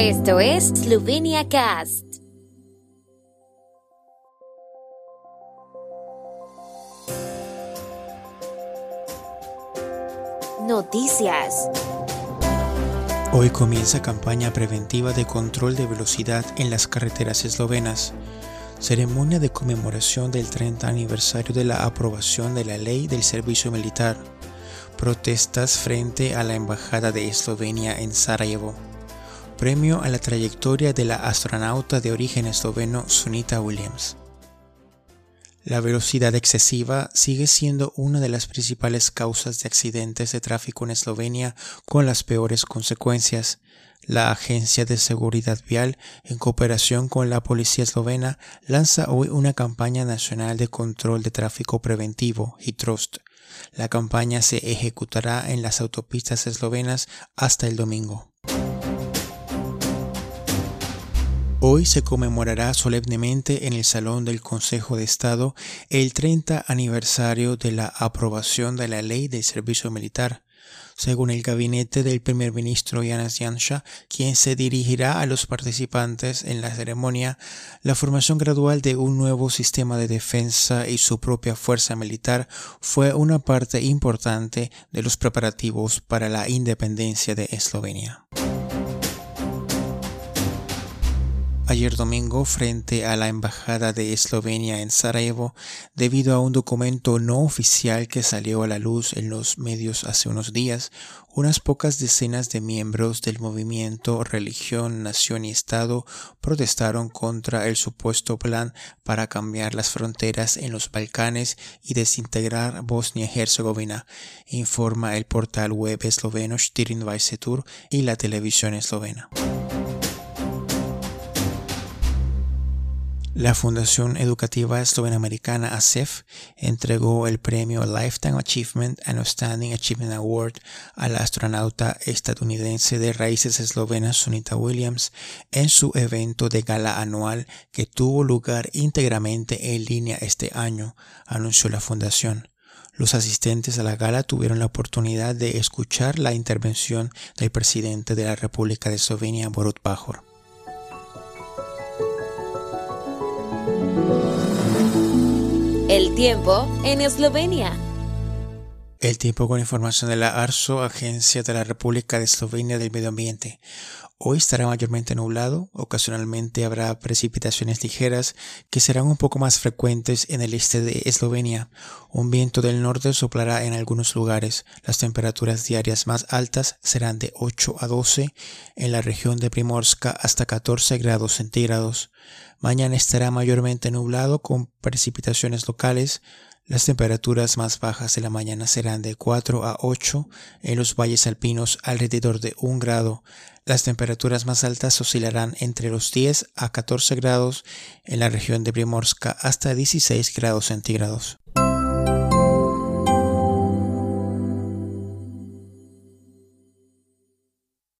Esto es Slovenia Cast. Noticias. Hoy comienza campaña preventiva de control de velocidad en las carreteras eslovenas. Ceremonia de conmemoración del 30 aniversario de la aprobación de la ley del servicio militar. Protestas frente a la Embajada de Eslovenia en Sarajevo. Premio a la trayectoria de la astronauta de origen esloveno Sunita Williams. La velocidad excesiva sigue siendo una de las principales causas de accidentes de tráfico en Eslovenia con las peores consecuencias. La Agencia de Seguridad Vial, en cooperación con la Policía Eslovena, lanza hoy una campaña nacional de control de tráfico preventivo, HITROST. La campaña se ejecutará en las autopistas eslovenas hasta el domingo. Hoy se conmemorará solemnemente en el Salón del Consejo de Estado el 30 aniversario de la aprobación de la Ley del Servicio Militar. Según el gabinete del primer ministro Yanis Yansha, quien se dirigirá a los participantes en la ceremonia, la formación gradual de un nuevo sistema de defensa y su propia fuerza militar fue una parte importante de los preparativos para la independencia de Eslovenia. Ayer domingo frente a la Embajada de Eslovenia en Sarajevo debido a un documento no oficial que salió a la luz en los medios hace unos días. Unas pocas decenas de miembros del movimiento Religión, Nación y Estado protestaron contra el supuesto plan para cambiar las fronteras en los Balcanes y desintegrar Bosnia-Herzegovina, informa el portal web esloveno Stirin y la televisión eslovena. La Fundación Educativa Eslovena-Americana ASEF entregó el premio Lifetime Achievement and Outstanding Achievement Award a la astronauta estadounidense de raíces eslovenas Sunita Williams en su evento de gala anual que tuvo lugar íntegramente en línea este año, anunció la fundación. Los asistentes a la gala tuvieron la oportunidad de escuchar la intervención del presidente de la República de Eslovenia, Borut Pajor. El tiempo en Eslovenia. El tiempo con información de la ARSO, Agencia de la República de Eslovenia del Medio Ambiente. Hoy estará mayormente nublado, ocasionalmente habrá precipitaciones ligeras que serán un poco más frecuentes en el este de Eslovenia. Un viento del norte soplará en algunos lugares. Las temperaturas diarias más altas serán de 8 a 12 en la región de Primorska hasta 14 grados centígrados. Mañana estará mayormente nublado con precipitaciones locales. Las temperaturas más bajas de la mañana serán de 4 a 8 en los valles alpinos alrededor de 1 grado. Las temperaturas más altas oscilarán entre los 10 a 14 grados en la región de Primorska hasta 16 grados centígrados.